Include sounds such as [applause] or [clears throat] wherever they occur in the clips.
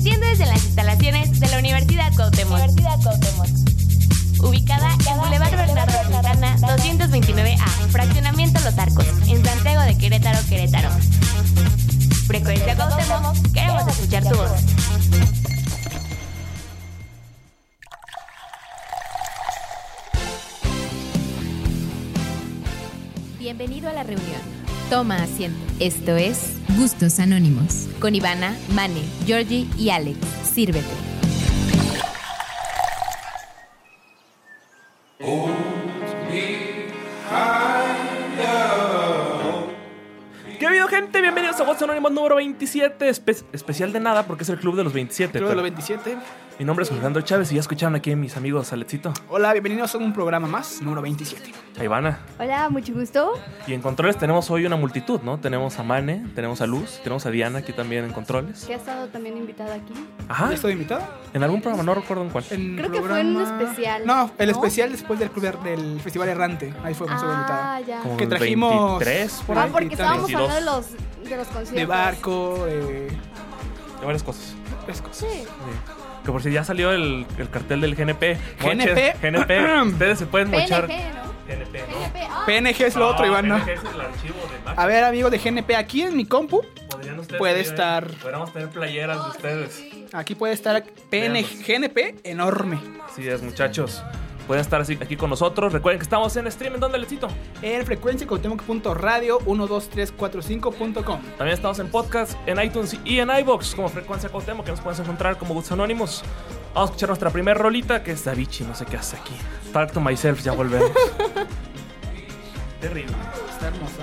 Transmitiendo desde las instalaciones de la Universidad Cuauhtémoc. Universidad Cuauhtémoc. Ubicada en Boulevard Bernardo Santana 229A, Fraccionamiento Los Arcos, en Santiago de Querétaro, Querétaro. Frecuencia Cuauhtémoc, queremos escuchar tu voz. Bienvenido a la reunión. Toma asiento. Esto es Gustos Anónimos. con Ivana, Mane, Georgie y Alex. Sírvete. Gente? Bienvenidos a Gustos Anónimos número 27. espe- especial de nada porque es el club de los 27. Club de los pero 27. Mi nombre es Alejandro Chávez y ya escucharon aquí a mis amigos Alexito, Hola, bienvenidos a un programa más, número 27. a Ivana. Hola, mucho gusto. Y en controles tenemos hoy una multitud, ¿no? Tenemos a Mane, tenemos a Luz, tenemos a Diana aquí también en controles. Que ha estado también invitada aquí. Ajá. ¿Ya estoy invitado? En algún programa, no recuerdo en cuál. En Creo que fue en un especial, No, el ¿no? especial después del, club de- del Festival Errante. Ahí fue cuando estuve invitado. Ah, ya. Como que trajimos- 23, por Ah, porque estábamos 22. hablando de los, de los conciertos. De barco, de... De varias cosas. es cosas. Sí. Sí. Que por si ya salió el, el cartel del GNP. GNP. GNP. Ustedes se pueden mochar. PNG, ¿no? GNP, ¿no? PNG, ah. PNG es lo otro, Iván, ¿no? PNG es el archivo de Mac. A ver, amigos de GNP, aquí en mi compu, Puede estar- Podríamos tener playeras de ustedes. aquí puede estar PNG. GNP enorme. Así es, muchachos. Pueden estar así aquí con nosotros. Recuerden que estamos en stream. ¿En dónde, Lecito? En frecuencia radio 12345.com. También estamos en podcast, en iTunes y en iBox como Frecuencia Cuauhtémoc, que nos pueden encontrar como Gustos Anónimos. Vamos a escuchar nuestra primera rolita, que es Davichi, no sé qué hace aquí. Talk to myself, ya volvemos. [laughs] Terrible. Está hermosa.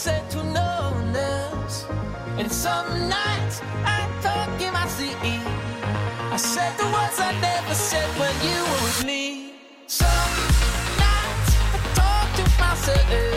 say to no one else. And some nights I talk in my sleep. I said the words I never said when you were with me. Some nights I talk to myself.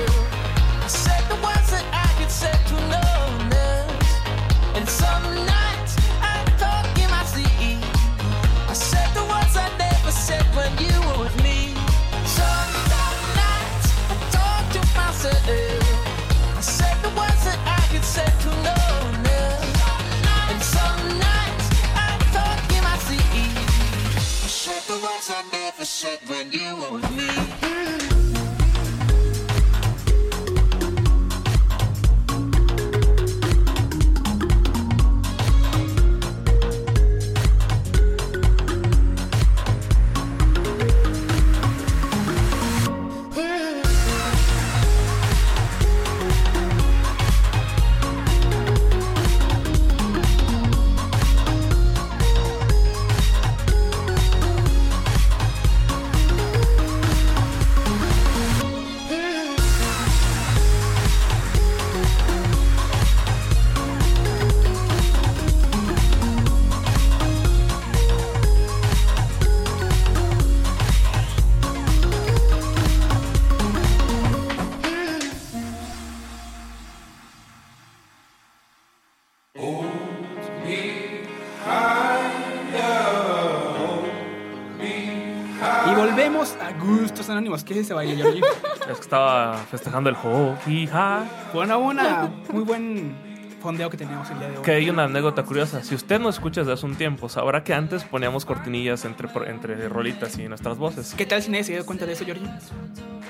Anónimos, ¿qué es ese baile, Georgie? Es que estaba festejando el juego. Hija. Bueno, una muy buen fondeo que teníamos el día de hoy. Que hay una anécdota curiosa. Si usted nos escucha desde hace un tiempo, sabrá que antes poníamos cortinillas entre, entre rolitas y nuestras voces. ¿Qué tal si nadie se dio cuenta de eso, Georgie?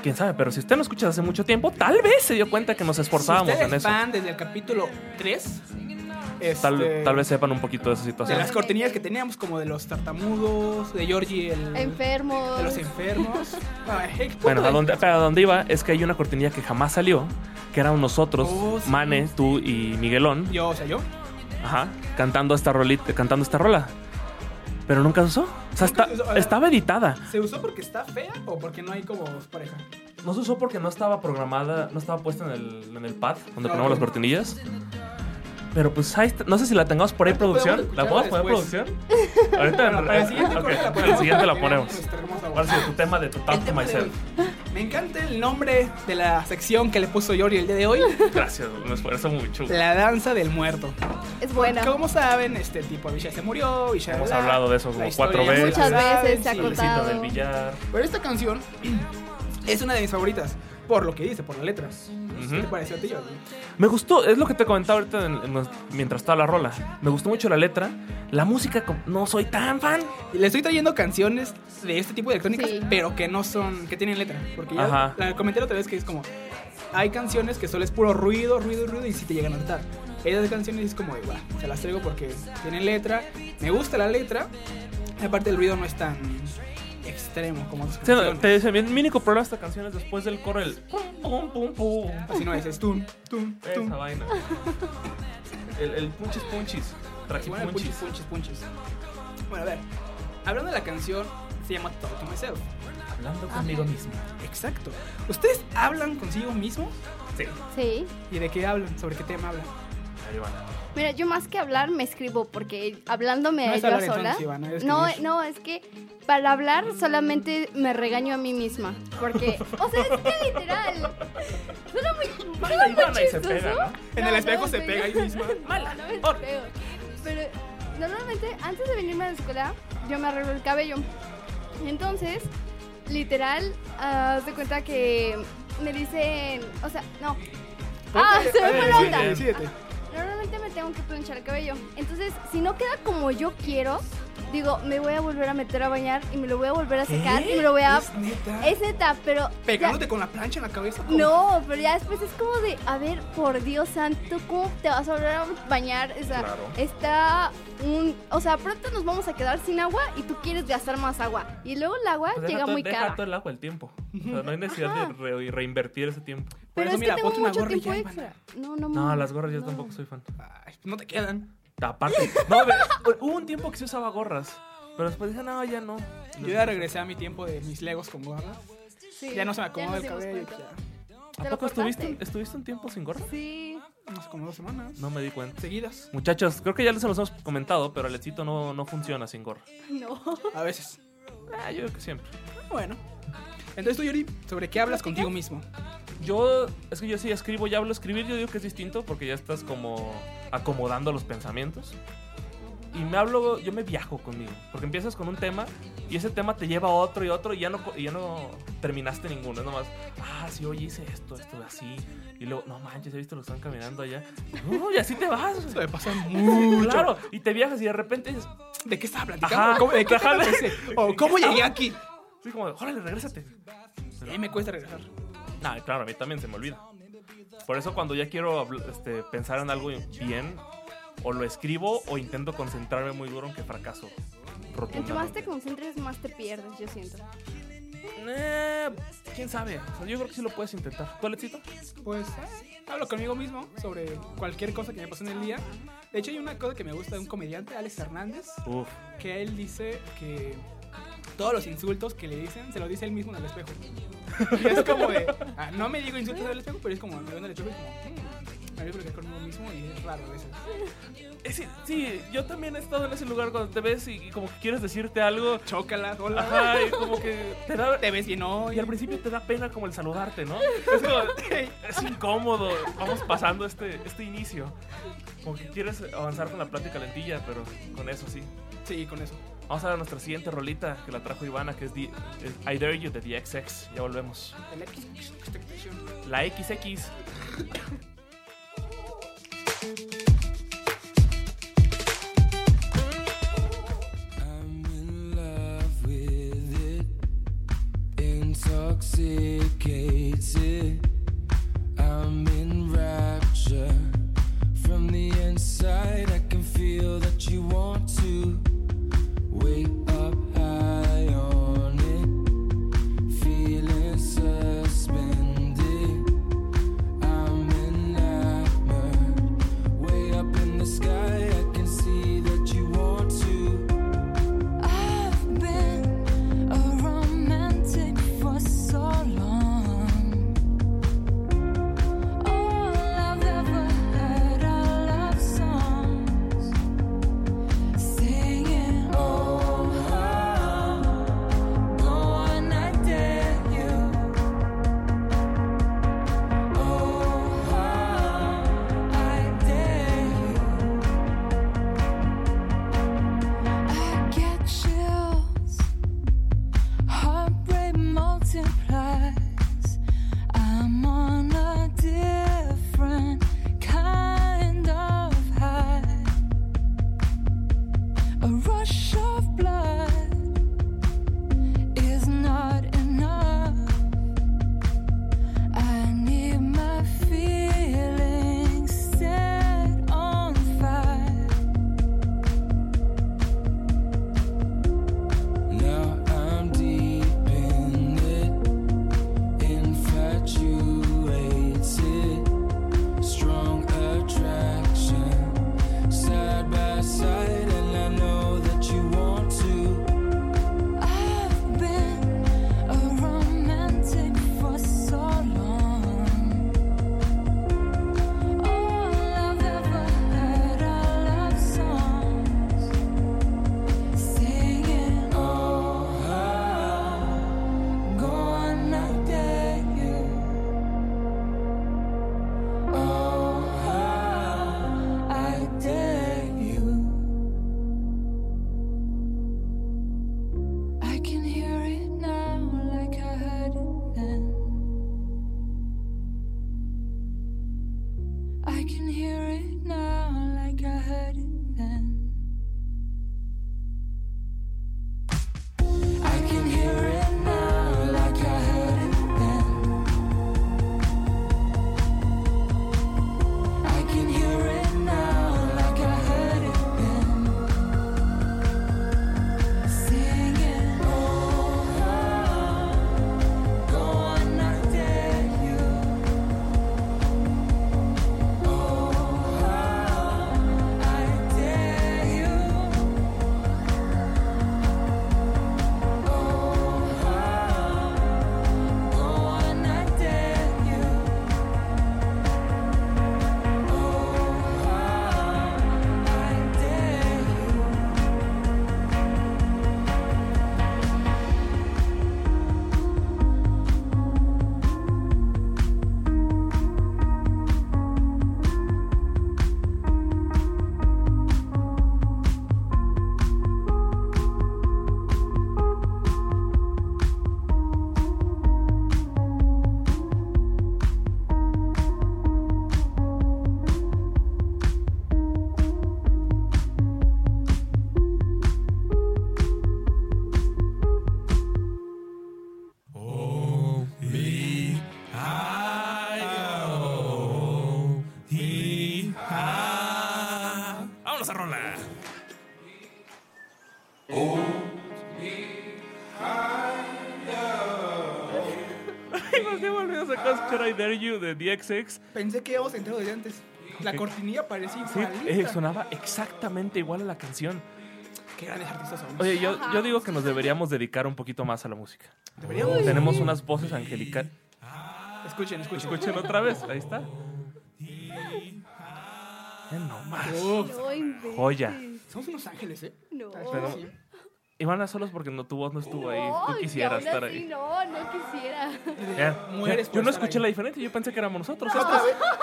Quién sabe, pero si usted nos escucha desde hace mucho tiempo, tal vez se dio cuenta que nos esforzábamos si usted en es eso. fan desde el capítulo 3, Tal, este, tal vez sepan un poquito de esa de situación. las cortinillas que teníamos, como de los tartamudos, de Georgie, el, Enfermos. de los enfermos. [laughs] Bueno, a donde, pero a donde iba es que hay una cortinilla que jamás salió, que éramos nosotros, Oh, sí. Mane, tú y Miguelón, Yo, o sea, yo. ajá, cantando esta rolita, cantando esta rola. Pero nunca se usó. O sea, está- se usó, estaba editada. ¿Se usó porque está fea o porque no hay como pareja? No se usó porque no estaba programada, no estaba puesta en el, en el pad donde Ah, ponemos las cortinillas. Pero pues ahí está. No sé si la tengamos por ahí, producción. ¿La podemos poner producción? [laughs] Ahorita Bueno, para el siguiente ok, corte la para el siguiente la ponemos. Ahora sí, tu tema de tu Talk to de Myself. Me encanta el nombre de la sección que le puso Yori el día de hoy. Gracias, me esfuerzo mucho. La danza del muerto. Es buena. Como saben, este tipo Abishai se murió, Abishai Hemos bla, hablado de eso la como cuatro veces. Muchas la veces se ha contado. del billar. Pero esta canción [clears throat] es una de mis favoritas. Por lo que dice, por la letra. Ujú. ¿Qué te pareció a ti, Jordi? Me gustó, es lo que te comentaba ahorita en- en- mientras estaba la rola. Me gustó mucho la letra. La música, no soy tan fan. Le estoy trayendo canciones de este tipo de electrónicas, Sí. pero que no son, que tienen letra. Porque ya Ajá. la comenté la otra vez que es como, hay canciones que solo es puro ruido, ruido, ruido y si te llegan a notar. Esas canciones es como, va, se las traigo porque tienen letra, me gusta la letra, y aparte el ruido no es tan extremo como otras Sí, no, canciones. te dice, mi mi único problema de esta canción es después del coro, el pum, pum, pum, pum. Así no es, es tum, tum, tum. Esa vaina. El, el punchis punchis. Así bueno, punchis, Trajipunchis. punchis, punchis. Bueno, a ver, hablando de la canción, se llama Talk to Myself. Hablando conmigo mismo. Exacto. ¿Ustedes hablan consigo mismo? Sí. Sí. ¿Y de qué hablan? ¿Sobre qué tema hablan? Mira, yo más que hablar me escribo porque hablándome No yo sola. Ivana, no, no, es que para hablar solamente me regaño a mí misma. Porque, o sea, es que literal. Suena muy, [laughs] Mala suena muy Ivana y se chistoso. pega, ¿no? En No, el espejo no, se pega ahí misma. [laughs] Mala, no me pego. Pero normalmente antes de venirme a la escuela, yo me arreglo el cabello. Y entonces, literal, ah, haz de cuenta que me dicen, o sea, no. Ah, se me fue la onda. Normalmente me tengo que planchar el cabello. Entonces, si no queda como yo quiero, digo, me voy a volver a meter a bañar y me lo voy a volver a secar y me lo voy a. ¿Es neta? Es neta, pero. ya- ¿Pegándote con la plancha en la cabeza? ¿Cómo? No, pero ya después es como de, a ver, por Dios santo, ¿cómo te vas a volver a bañar? O sea, Claro. está un... O sea, pronto nos vamos a quedar sin agua y tú quieres gastar más agua. Y luego el agua Pues deja llega todo- muy deja cara. todo el agua el tiempo. O sea, no hay necesidad de re- reinvertir ese tiempo. Pero eso, es mira, que tengo mucho gorra y tiempo ya, extra. No, no, No, no. las gorras yo no. tampoco soy fan. Ay, no te quedan. Aparte, [laughs] no, ve, hubo un tiempo que se usaba gorras. Pero después dije, no, ya no. Yo ya regresé a mi tiempo de mis legos con gorra. Sí, Ya no se me acomoda el cabello. cuenta. Ya. ¿Te ¿A poco estuviste, un tiempo sin gorra? Sí. Hace como dos semanas. No me di cuenta. Seguidas. Muchachos, creo que ya les los hemos comentado, pero el éxito no, no funciona sin gorra. [laughs] No. A veces. Ah, yo creo que siempre. Bueno. Entonces tú, Yuri, ¿sobre qué hablas contigo mismo? Yo, es que yo sí escribo, ya hablo escribir, yo digo que es distinto porque ya estás como acomodando los pensamientos. Y me hablo, yo me viajo conmigo, porque empiezas con un tema y ese tema te lleva a otro y otro y ya no, y ya no terminaste ninguno, es nomás, ah, sí, oye, hice esto, esto, así. Y luego, no manches, he visto lo están caminando allá. No, y así te vas. Eso me pasa mucho. Claro, y te viajas y de repente dices, ¿De qué estaba platicando? Ajá. ¿Cómo- ¿De qué [laughs] cómo llegué aquí? sí, como, órale, regrésate. A mí me cuesta regresar. Nah, claro, a mí también se me olvida. Por eso cuando ya quiero este, pensar en algo bien, o lo escribo o intento concentrarme muy duro aunque fracaso. Entre más te concentres, más te pierdes, yo siento. Eh, ¿Quién sabe? O sea, yo creo que sí lo puedes intentar. ¿Tu Alexito? Pues eh, hablo conmigo mismo sobre cualquier cosa que me pasó en el día. De hecho, hay una cosa que me gusta de un comediante, Alex Hernández, Uf. que él dice que todos los insultos que le dicen se lo dice él mismo en el espejo. Y es como de, ah, no me digo insultos en el espejo, pero es como, me veo en el espejo y es como, "Mm, me veo platicar conmigo mismo y es raro a veces. Eh, sí, sí, yo también he estado en ese lugar cuando te ves y, y como que quieres decirte algo. Chócala, hola. Ajá, y como que te da... Te ves bien hoy. Y al principio te da pena como el saludarte, ¿no? Es como, es incómodo. Vamos pasando este, este inicio. Como que quieres avanzar con la plática lentilla, pero con eso sí. Sí, con eso. Vamos a ver nuestra siguiente rolita que la trajo Ivana, que es, The, es I Dare You de The XX. Ya volvemos. La XX. intoxicated. I'm in rapture. From the inside, I can feel the podcast Could I Dare You de DXX. Pensé que íbamos a entrar desde antes. La okay. cortinilla parecía sí, eh, sonaba exactamente igual a la canción. Qué grandes artistas son. Oye, yo, yo, digo que nos deberíamos dedicar un poquito más a la música. Deberíamos. Uy. Tenemos unas voces angelicales. Ah. Escuchen, escuchen. Escuchen otra vez. Ahí está. Eh, no más. Joya. Somos unos ángeles, ¿eh? No. Pero, Ivana Solos porque no, tu voz no estuvo ahí. Tú quisieras estar ahí. No, no quisiera. Mueres yo no pues, escuché la diferencia, yo pensé que éramos nosotros.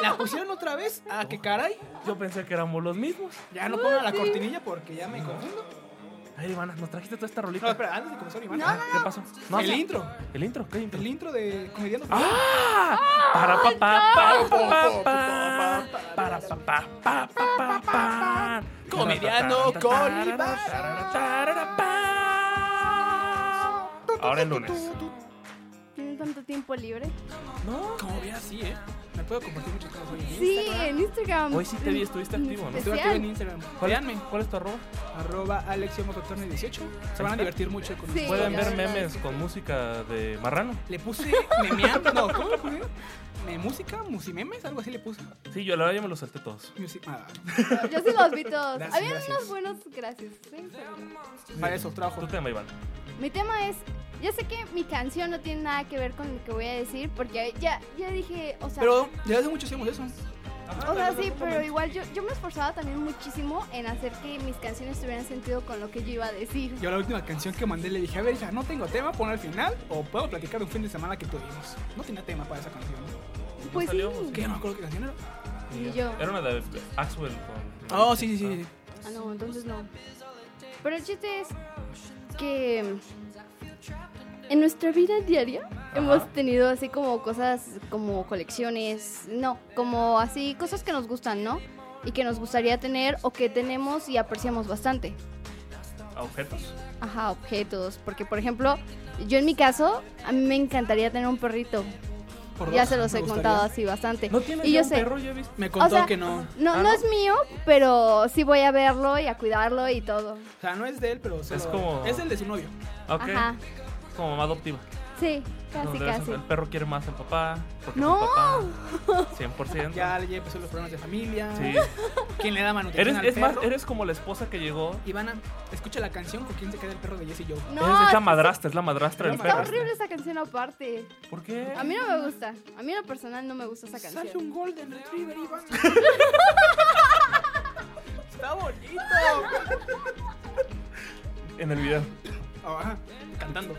¿La pusieron otra vez? ¿A qué caray? Yo pensé que éramos los mismos. Ya no pongan la cortinilla porque ya me confundo. Ay, Ivana, nos trajiste toda esta rolita. No, espera, antes de comenzar, Ivana. ¿Qué pasó? No, el intro. ¿El intro? ¿Qué intro? El intro de Comediando. ¡Ah! Para pa pa pa pa Para pa pa pa pa Comediando con Ivana. Ahora el lunes. ¿Tienen tanto tiempo libre? No. Como bien así, ¿eh? Me puedo compartir muchas cosas hoy en Sí, Instagram. en Instagram. Hoy sí te vi, estuviste activo, ¿no? Estoy activo en Instagram. ¿Cuál Veanme. ¿Cuál es tu arroba? Arroba AlexiaMototorne18. Se van a divertir mucho con Sí. Pueden ver memes con música de marrano. Le puse memeando. No, ¿cómo le puse? Me, música, musimemes, algo así le puse. Sí, yo la verdad yo me los salté todos. Ah, Yo sí los vi todos. Gracias, Habían gracias. unos buenos, gracias. Sí, para eso trabajo. Tu tema, Iván. Mi tema es, ya sé que mi canción no tiene nada que ver con lo que voy a decir, porque ya, ya dije, o sea, Pero ya hace mucho hacemos eso. o sea, sí, pero igual yo, yo me esforzaba también muchísimo en hacer que mis canciones tuvieran sentido con lo que yo iba a decir. Yo la última canción que mandé le dije, a ver, hija, no tengo tema, pon al final o puedo platicar de un fin de semana que tuvimos. No tenía tema para esa canción. Pues sí. salió? ¿Qué? No me acuerdo qué canción era. Y yo. Era una de Axwell con. Oh, sí, sí, sí. Ah, no, entonces no. Pero el chiste es que en nuestra vida diaria hemos tenido así como cosas como colecciones, no, como así cosas que nos gustan, ¿no? Y que nos gustaría tener o que tenemos y apreciamos bastante. Objetos. Ajá, objetos. Porque, por ejemplo, yo en mi caso, a mí me encantaría tener un perrito. Por Ya dos, se [laughs] los he gustaría. contado así bastante. ¿No tienes y ya yo un sé, perro? He visto. Me contó O sea, que no. no, Ah, no ¿no? es mío, pero sí voy a verlo y a cuidarlo y todo. O sea, no es de él, pero Es como- Es el de su novio. Ok. Ajá. Es como mamá adoptiva. Sí, casi, casi. El perro quiere más al papá. Porque No. es papá. 100%. Ya, ya empezó los problemas de familia. Sí. ¿Quién le da manutención Eres, al es más, perro? eres como la esposa que llegó. Ivana, escucha la canción con quién se queda el perro de Jesse Joe. No, eres esa está- madrastra, es la madrastra del Está perro. horrible esa canción aparte. ¿Por qué? A mí no me gusta. A mí en lo personal no me gusta esa Sale canción. un Golden Retriever, Ivana. [laughs] Está bonito. En el video. Oh, ajá, cantando.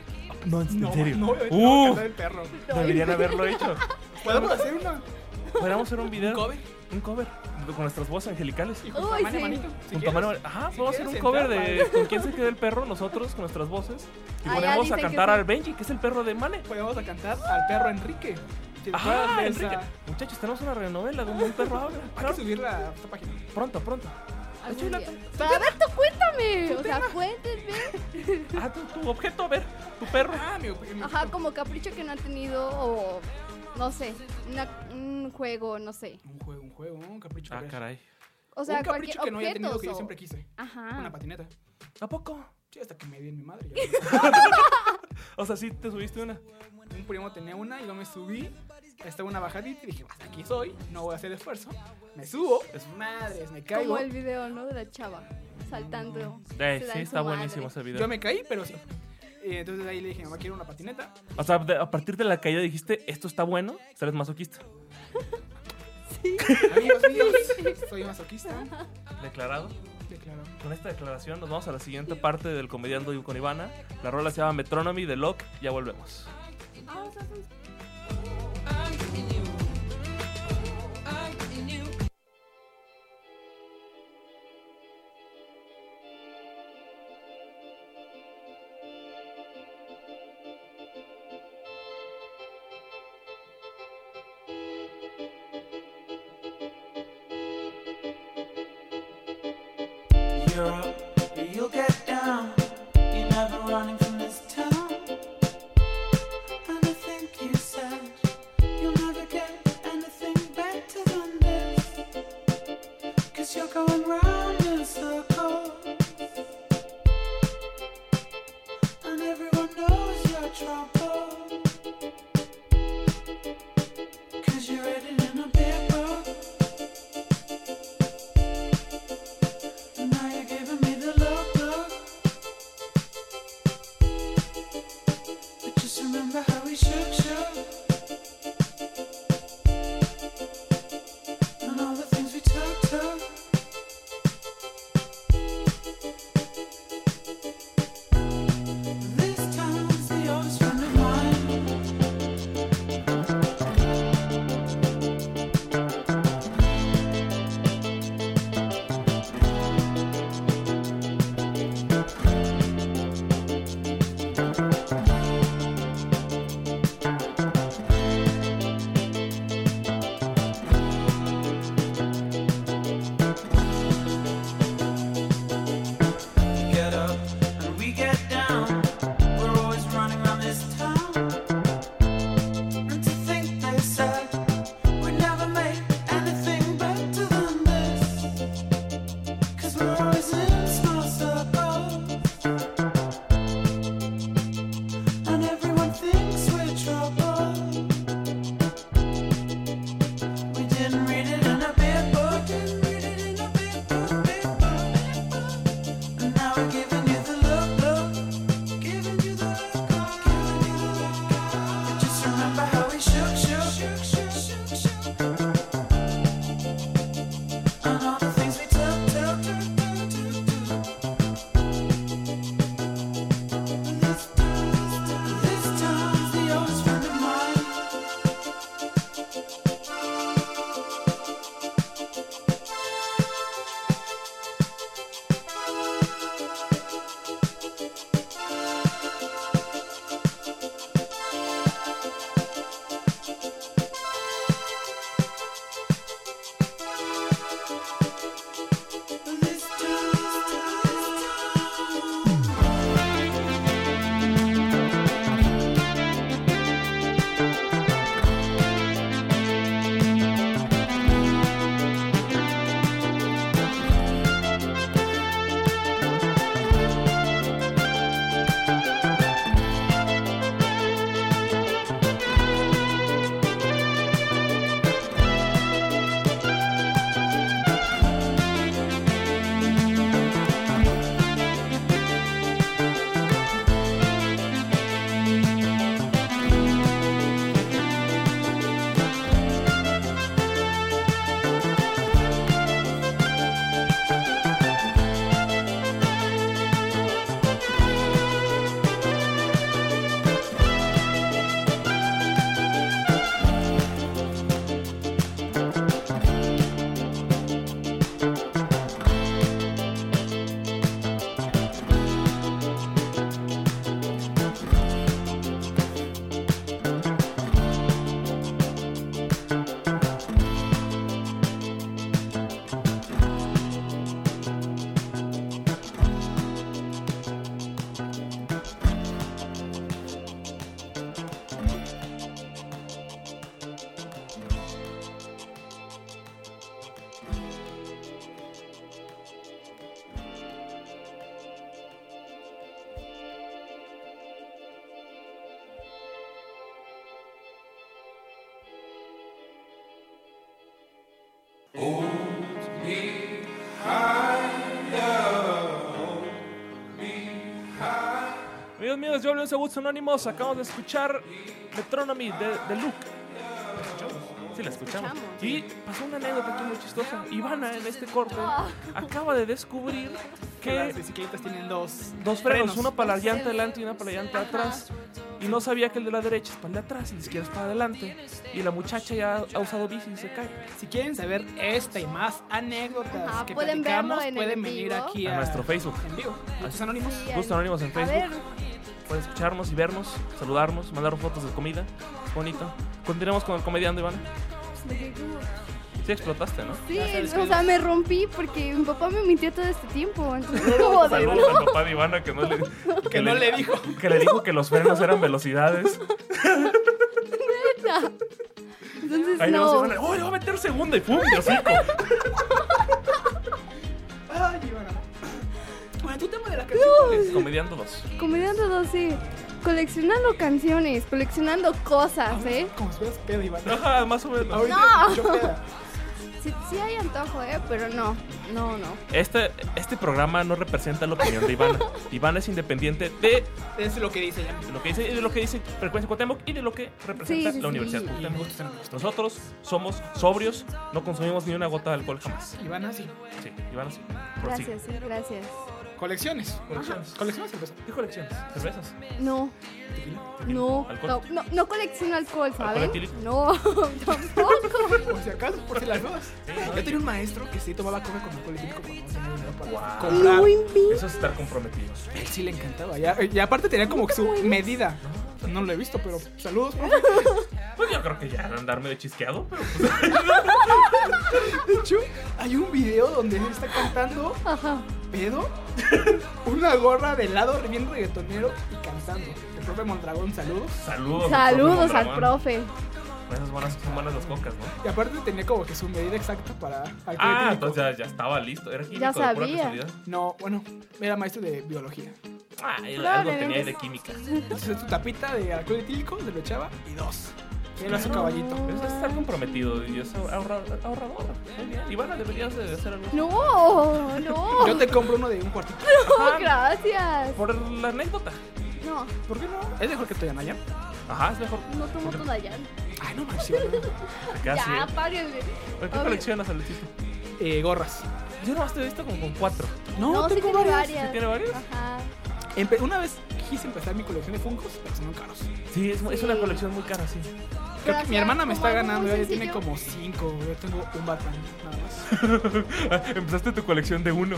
No, en No, serio. no, obviamente no va a Uh, cantar el perro. deberían haberlo hecho. ¿Podemos hacer una? Podríamos hacer un video. ¿Un cover? Un cover. Con nuestras voces angelicales. Y Uy, tamaño sí. manito. si Con quieres. tamaño- Ajá, Si podemos hacer un quieres cover entrar, de con quién se queda el perro, nosotros, con nuestras voces. Y Ah, ya ponemos a dicen que cantar sí. al Benji, que es el perro de Mane. Podemos a cantar al perro Enrique. Si te acuerdas Ajá, de Enrique. Muchachos, tenemos una radionovela donde un perro habla. Hay Claro. que subirla a esta página. Pronto, pronto. Pero a ver, tú cuéntame. O sea, cuéntenme. Ah, tu, tu objeto, a ver, tu perro. Ah, mi mi- Ajá, como capricho que no ha tenido o no sé, una- un juego, no sé. Un juego, un juego, un capricho. Ah, caray. O sea, un capricho cualquier que no haya tenido que yo siempre quise. Ajá. Una patineta. ¿A poco? Sí, hasta que me di en mi madre. [laughs] O sea, sí te subiste una. un primo tenía una y yo me subí. Estaba una bajadita y dije, hasta aquí soy, no voy a hacer esfuerzo. Me subo, es madres, me caigo. Como el video, ¿no? De la chava saltando. Eh, sí, está buenísimo madre. ese video. Yo me caí, pero sí. Y entonces ahí le dije, mamá, quiero una patineta. O sea, de- a partir de la caída dijiste, esto está bueno, eres masoquista. [laughs] Amigos míos, soy masoquista. Declarado. Declarado. Con esta declaración nos vamos a la siguiente parte del comediando con Ivana. La rola se llama Metronomy de Locke. Ya volvemos. Ah, o sea, son- Amigos de Woods Anónimos. Acabamos de escuchar Metronomy de, de Luke. ¿La escuchamos? Sí, la escuchamos. Y pasó una anécdota aquí muy chistosa. Ivana, en este corte, acaba de descubrir Que las bicicletas tienen dos, dos frenos, uno para la llanta adelante y una para la llanta atrás. Y no sabía que el de la derecha es para el de atrás y ni siquiera es para adelante. Y la muchacha ya ha usado bici y se cae. Si quieren saber esta y más anécdotas Ajá, que pueden platicamos, verlo en el pueden en venir vivo. aquí A nuestro Facebook. En vivo. Gustos Anónimos. Gustos Anónimos en A Facebook. ver, Pueden escucharnos y vernos, saludarnos, mandar fotos de comida. Bonito. Continuemos con el comediante, Ivana. Sí explotaste, ¿no? Sí, o sea, me rompí porque mi papá me mintió todo este tiempo. Entonces, como de Saludos al papá de Ivana que no le, [laughs] Que no le dijo. que le dijo que los frenos eran velocidades. [laughs] Entonces, Ahí no. no. Ivana, ¡oh, le voy a meter segunda! Y ¡pum! De hocico. [laughs] de. ¿cuál es? Comediando 2. Comediante 12. Coleccionando canciones, coleccionando cosas, ¿eh? Como si fueras pedo, Ivana. Ajá, más o menos. Ahorita No. peda. Sí, sí hay antojo, ¿eh? Pero no, no, no. Este, este programa no representa la opinión de Ivana. [laughs] Ivana es independiente de Es lo que dice ella. lo que dice, de lo que dice Frecuencia Cuauhtémoc y de lo que representa Sí, sí, la Universidad sí. Cuauhtémoc. Nosotros somos sobrios, no consumimos ni una gota de alcohol jamás. Ivana, sí. Sí, Ivana sí. Prosigue. Gracias, sí, gracias. Colecciones. Colecciones. Colecciones cerveza. ¿Qué colecciones? ¿Cervezas? No, Tequila. no, ¿Alcohol? no, no, no colecciono alcohol, ¿saben? etílico? No, [laughs] tampoco. Por si acaso, por si las dudas. Yo tenía un maestro que sí tomaba coca con alcohol etílico cuando no tenía dinero para Wow. comprar. No invito. Eso es estar comprometido. Él sí le encantaba. Ya, y aparte tenía como que su medida. No lo he visto, pero saludos, profe. [laughs] Pues yo creo que ya andarme de chisqueado, pero pues, [laughs] De hecho, hay un video donde él está cantando Ajá. pedo, [laughs] una gorra de helado bien reggaetonero y cantando. El profe Mondragón, saludos. saludos. Saludos profe al Esas buenas, son buenas las cocas, ¿no? Y aparte tenía como que su medida exacta para Ah, entonces ya, ya estaba listo. Era químico Ya de pura sabía. casualidad. No, bueno, era maestro de biología. Ah, él algo tenía de química. Entonces su tapita de alcohol etílico se lo echaba y dos. Era su caballito. Eso es estar comprometido y es ahorra- ahorrador. Ivana, deberías de hacer algo. No, no. Yo te compro uno de un cuartito. No, gracias. Por la anécdota. No, ¿Por qué no? Es mejor que Toyanaya. Ajá, es mejor. no tomo toda ya. Ay, no manches. [laughs] Ya, ¿eh? párenle. ¿Por ¿Qué A ver. coleccionas, Alexito? Eh, gorras. Yo nomás te he visto como con cuatro. No, sí tiene varias. ¿Sí tiene varias? Ajá. Empe- una vez quise empezar mi colección de Funkos, pero son caros. Sí, es, es una colección muy cara, sí. Creo que mi hermana me está ganando, ella tiene como cinco, yo tengo un Batman, nada más. [laughs] Empezaste tu colección de uno.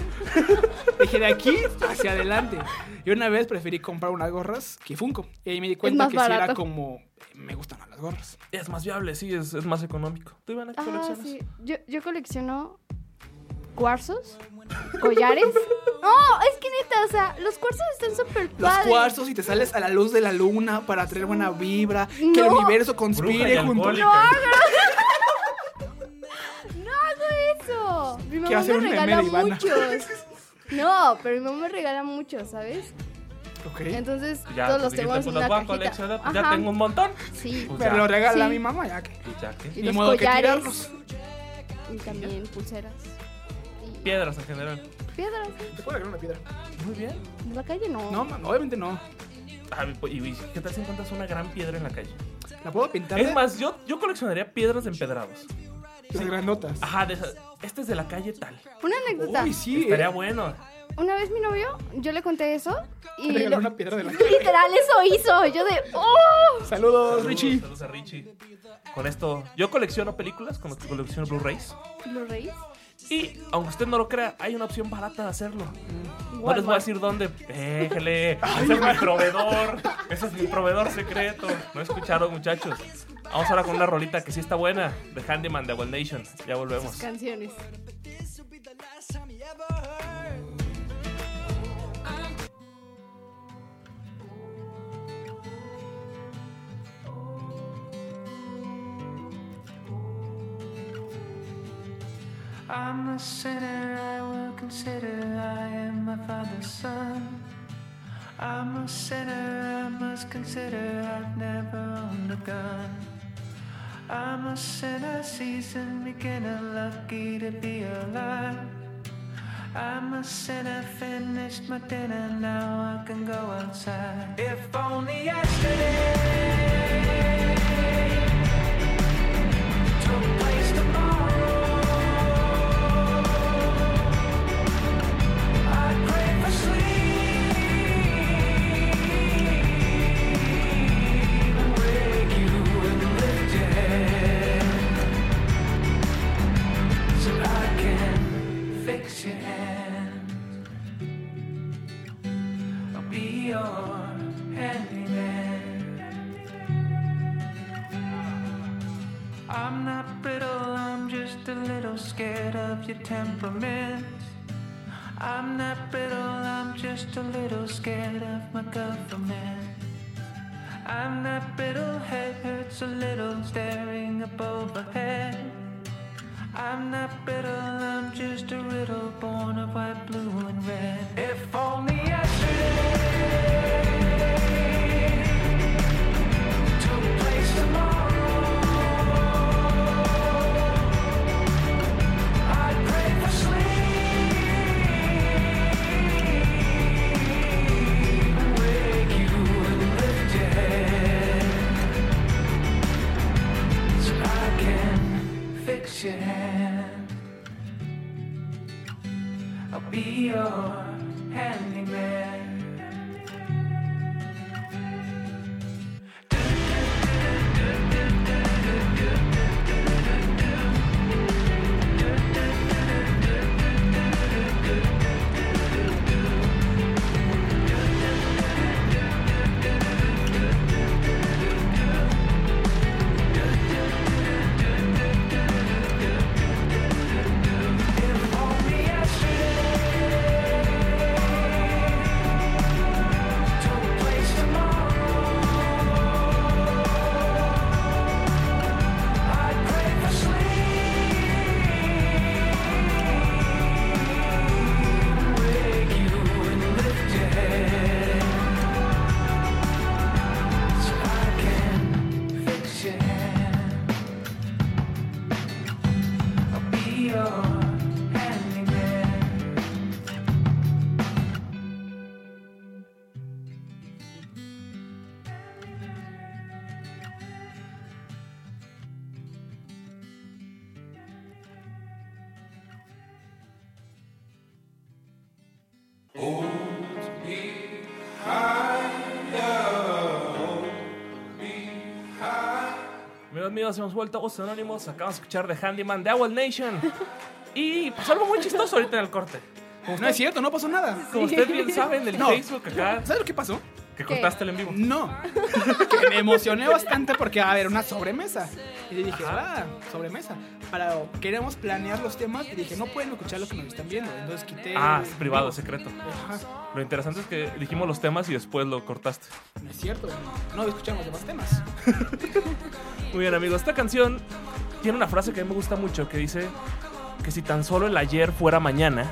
[laughs] Dije de aquí hacia adelante. Y una vez preferí comprar unas gorras que Funko. Y ahí me di cuenta que sí era como, me gustan las gorras. Es más viable, sí, es, es más económico. ¿Tú, Ivana, qué Ah, coleccionas? sí. Yo, yo colecciono cuarzos, collares. No, es que neta, o sea, los cuarzos están súper Los padres. cuarzos y te sales a la luz de la luna para traer buena vibra, que el No. universo conspire junto. alcohólica. [laughs] No hago eso. Mi Quiero mamá hacer me un regala meme de Ivana. muchos. No, pero mi mamá me regala muchos, ¿sabes? Entonces, Ya, todos los tenemos en una a cajita. coleccionar, pues ya tengo un montón. Sí. Pues Pero ya. lo regala Sí. mi mamá, ya que. Y ya, ¿qué? Y los collares. tirarlos. Y también pulseras. Piedras en general. piedras. ¿Te puedo regalar una piedra? Muy bien. En la calle no. No, man, obviamente no. Ah, y, y qué tal si encuentras una gran piedra en la calle? La puedo pintar Es más, yo, yo coleccionaría piedras de empedrados. las grandotas. Ajá, de esas- este es de la calle tal. Una anécdota. Uy, sí. Estaría eh. bueno. Una vez mi novio, yo le conté eso. Y regaló lo- una piedra de la calle. literal eso hizo. Yo de, ¡oh! Saludos, Richie. Saludos a Richie. Con esto, yo colecciono películas, con colecciono Blu-rays. ¿Lo reís? Y aunque usted no lo crea, hay una opción barata de hacerlo. No Walmart. les voy a decir dónde. Déjele. [laughs] Ese es mi proveedor. Ese es mi proveedor secreto. No escucharon, muchachos. Vamos ahora con una rolita que sí está buena. The Handyman de Well Nation. Ya volvemos. Canciones. I'm a sinner, I will consider I am my father's son. I'm a sinner, I must consider I've never owned a gun. I'm a sinner, seasoned beginner, lucky to be alive. I'm a sinner, finished my dinner, now I can go outside. If only yesterday Hemos vuelto a Voces Anónimos. Acabamos de escuchar de Handyman de Owl Nation. Y pasó algo muy chistoso ahorita en el corte. No es cierto, no pasó nada. Como ustedes bien saben, el No. Facebook acá, ¿Sabes lo que pasó? Que cortaste el en vivo. No. [laughs] que me emocioné bastante porque va a haber una sobremesa. Y dije, ah, sobremesa. Para, queremos planear los temas y dije, no pueden escuchar lo que nos están viendo. Entonces quité. Ah, es privado, vivo. secreto. Ajá. Lo interesante es que dijimos los temas y después lo cortaste. No es cierto. No escuchamos demás temas. [laughs] Muy bien, amigos. Esta canción tiene una frase que a mí me gusta mucho que dice que si tan solo el ayer fuera mañana,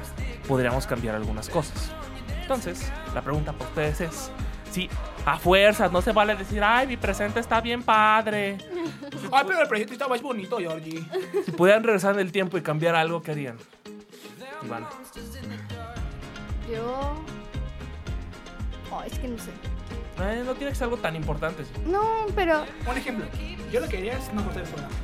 podríamos cambiar algunas cosas. Entonces, la pregunta para ustedes es si a fuerzas no se vale decir, ay, mi presente está bien padre. [laughs] Ay, pero el presente está más bonito, Georgie. Si pudieran regresar en el tiempo y cambiar algo, ¿qué harían? Iván. Yo. Oh, es que no sé. Eh, no tiene que ser algo tan importante. ¿sí? No, pero. Un ejemplo. Yo lo que quería es no cortar el programa.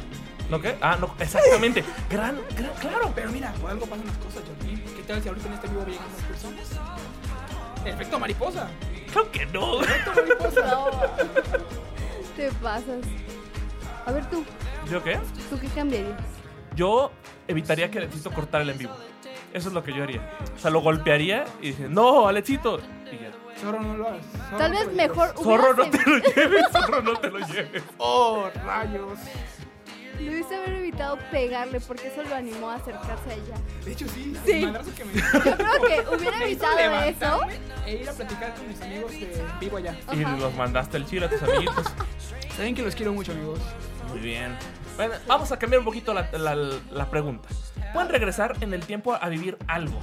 ¿No qué? Ah, no, exactamente. [laughs] gran, gran, claro. Pero mira, por algo pasan las cosas, Georgie. ¿Qué tal si ahorita en este vivo llegan más personas? Efecto mariposa. Creo que no. No. Te pasas. A ver tú, ¿Yo qué? ¿tú qué cambiarías? Yo evitaría que Alexito cortara el en vivo. Eso es lo que yo haría. O sea, lo golpearía y dice, no, Alexito. Y ya. Zorro, no lo hagas. Zorro, Tal vez mejor Zorro, no hubieras te lo lleves. Zorro, no te lo lleves. Oh, rayos. Debiste haber evitado pegarle porque eso lo animó a acercarse a ella. De hecho, sí. Sí. El que me Yo creo que hubiera [laughs] evitado eso. E ir a platicar con mis amigos de vivo allá. Y Ajá. los mandaste al chile a tus amiguitos. Saben que los quiero mucho, amigos. Muy bien. Bueno, vamos a cambiar un poquito la, la- la pregunta. ¿Pueden regresar en el tiempo a vivir algo?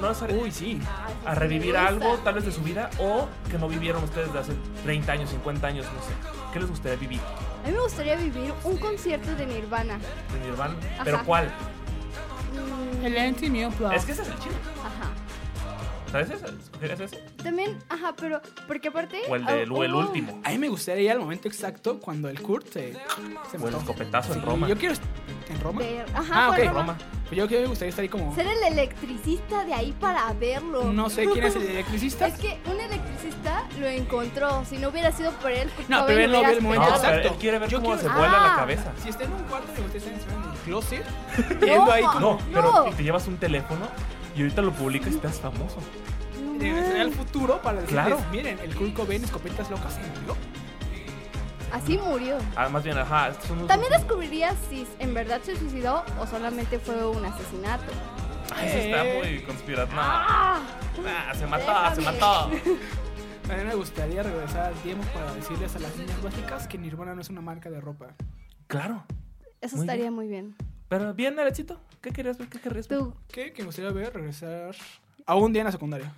No es Uy, sí. a revivir algo tal vez de su vida o que no vivieron ustedes de hace 30 años, 50 años, no sé. ¿Qué les gustaría vivir? A mí me gustaría vivir un concierto de Nirvana. De Nirvana. Ajá. ¿Pero cuál? Mm, El Anti Plus. Es que ese es el chido. ¿Sabes ese? ¿Escogerías ese? También, ajá, pero porque aparte... O el, de, ah, o el hubo- último. A mí me gustaría ir al momento exacto cuando el Kurt se, se O el escopetazo en Sí, Roma. Yo quiero... ¿En Roma? ver- Ajá, Ah, ok. Roma. Roma. Pues yo que me gustaría estar ahí como... Ser el electricista de ahí para verlo. No sé quién es el [laughs] electricista. Es que un electricista lo encontró. Si no hubiera sido por él, Kurt No, pero él no vio el momento No, exacto. él quiere ver Yo cómo quiero- se vuela la Ah. cabeza. Si está en un cuarto y usted está en el closet, viendo ahí como... No, pero No. te llevas un teléfono y ahorita lo publicas y estás famoso. No Regresaré al futuro para decirles, Claro. miren, el Kurt Cobain escopetas locas se murió. Así murió. Ah, más bien, ajá. estos son unos- También descubrirías si en verdad se suicidó o solamente fue un asesinato. Ay, eso está Eh. muy conspirativo. ¡Ah! Ah, se mató, se Déjame. mató. [laughs] A mí me gustaría regresar al tiempo para decirles a las niñas básicas que Nirvana no es una marca de ropa. Claro. Eso Muy estaría muy bien. Pero bien, Alexito. ¿Qué querías ver? ¿Qué querrías ver? Tú, ¿Qué? Que me gustaría ver regresar a un día en la secundaria.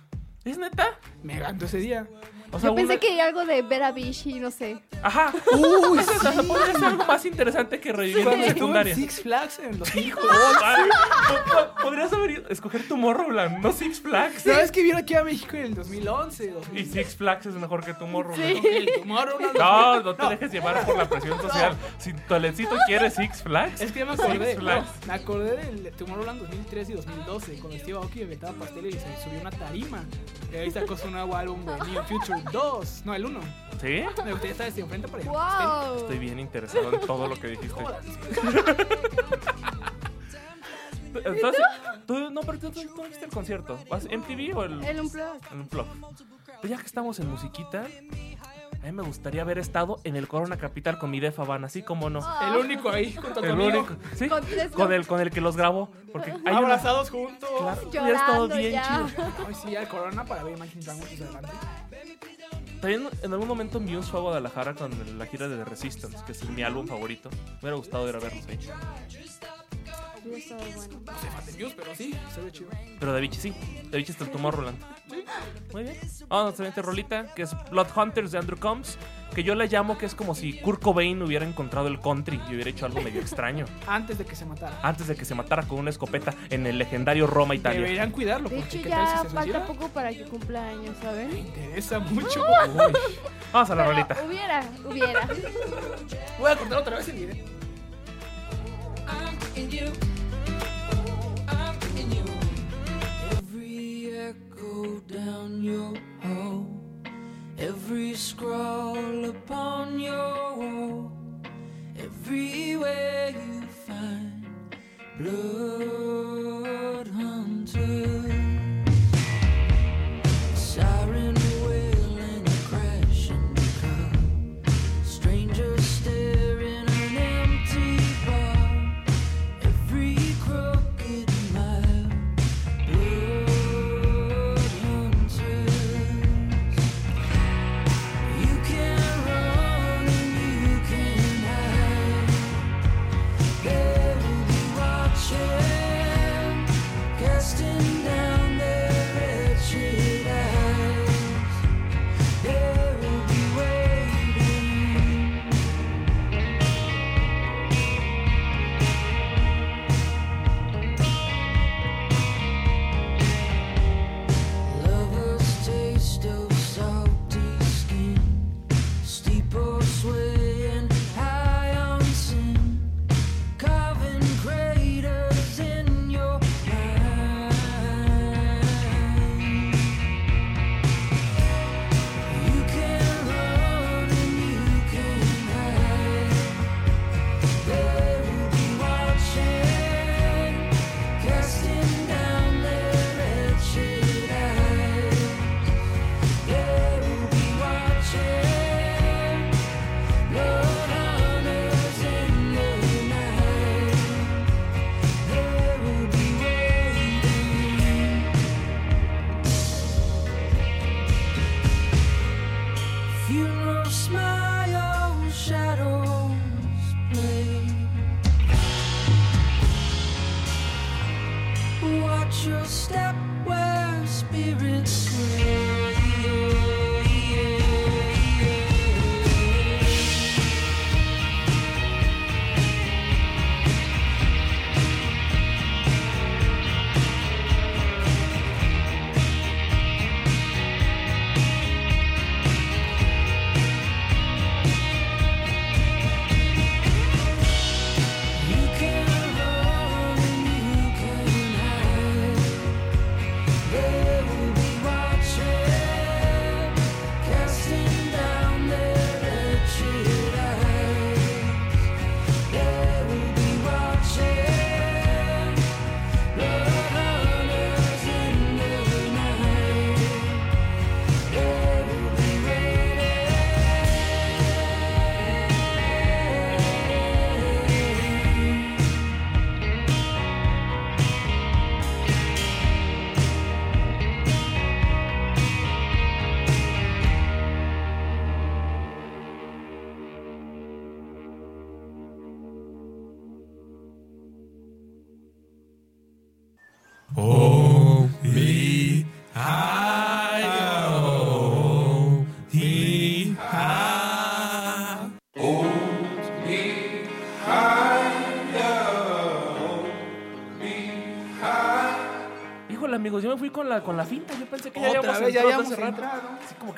¿Es neta? Me encantó ese día. O sea, yo pensé una- que algo de Vera Beach y no sé. Ajá. Uy, Eso hasta podría ser algo más interesante que revivir estuvo en secundaria. Six Flags en 2008. Ay, po- po- Podrías haber ido- escoger tu Morrowland, no Six Flags. ¿Sabes que vino aquí a México en el 2011? Y 2000? Six Flags es mejor que tu Morrowland. Sí. Tomorrowland. No, no te dejes llevar por la presión social. Si tu Alecito quiere Six Flags, Es que ya me acordé. Six Flags. no, me acordé del Tomorrowland 2013 y 2012, cuando Steve Aoki aventaba pasteles y se subió una tarima. Y ahí sacó su nuevo álbum de New Future 2. No, el 1. ¿Sí? Me gustaría estar enfrente para ¡Wow! Estoy bien interesado en todo lo que dijiste. [laughs] Entonces, tú, no, pero tú, tú, tú no viste el concierto. ¿Vas MTV o el, El Unplugged. el Unplugged? Pues ya que estamos en musiquita, a mí me gustaría haber estado en el Corona Capital con mi Defa Van, así como no. El único ahí junto El único, ¿sí? Con tres Con el, con el que los grabó. Porque hay una, Abrazados juntos. claro, hubiera estado Llorando bien ya. chido. Ay, sí, al Corona para ver Imagine Dragons adelante. También en algún momento Muse fue a Guadalajara con la gira de The Resistance, que es mi álbum favorito. Me hubiera gustado ir a verlos ahí. Hubiera estado bueno. No sé, fan de Muse, pero sí, se ve chido. Pero de Vichy sí. De Vichy está el Tomorrowland. Muy bien. Vamos a la siguiente rolita, que es Blood Hunters de Andrew Combs. Que yo le llamo que es como si Kurt Cobain hubiera encontrado el country y hubiera hecho algo medio extraño. [laughs] Antes de que se matara. Antes de que se matara con una escopeta en el legendario Roma, Italia. Deberían cuidarlo, De hecho, ya si falta poco para que cumpla años, Me ¿saben? interesa mucho. Uy. Vamos a la Pero rolita. hubiera, hubiera. Voy a contar otra vez el video. I'm thinking you. Down your hall, every scrawl upon your wall, everywhere you find blood hunters.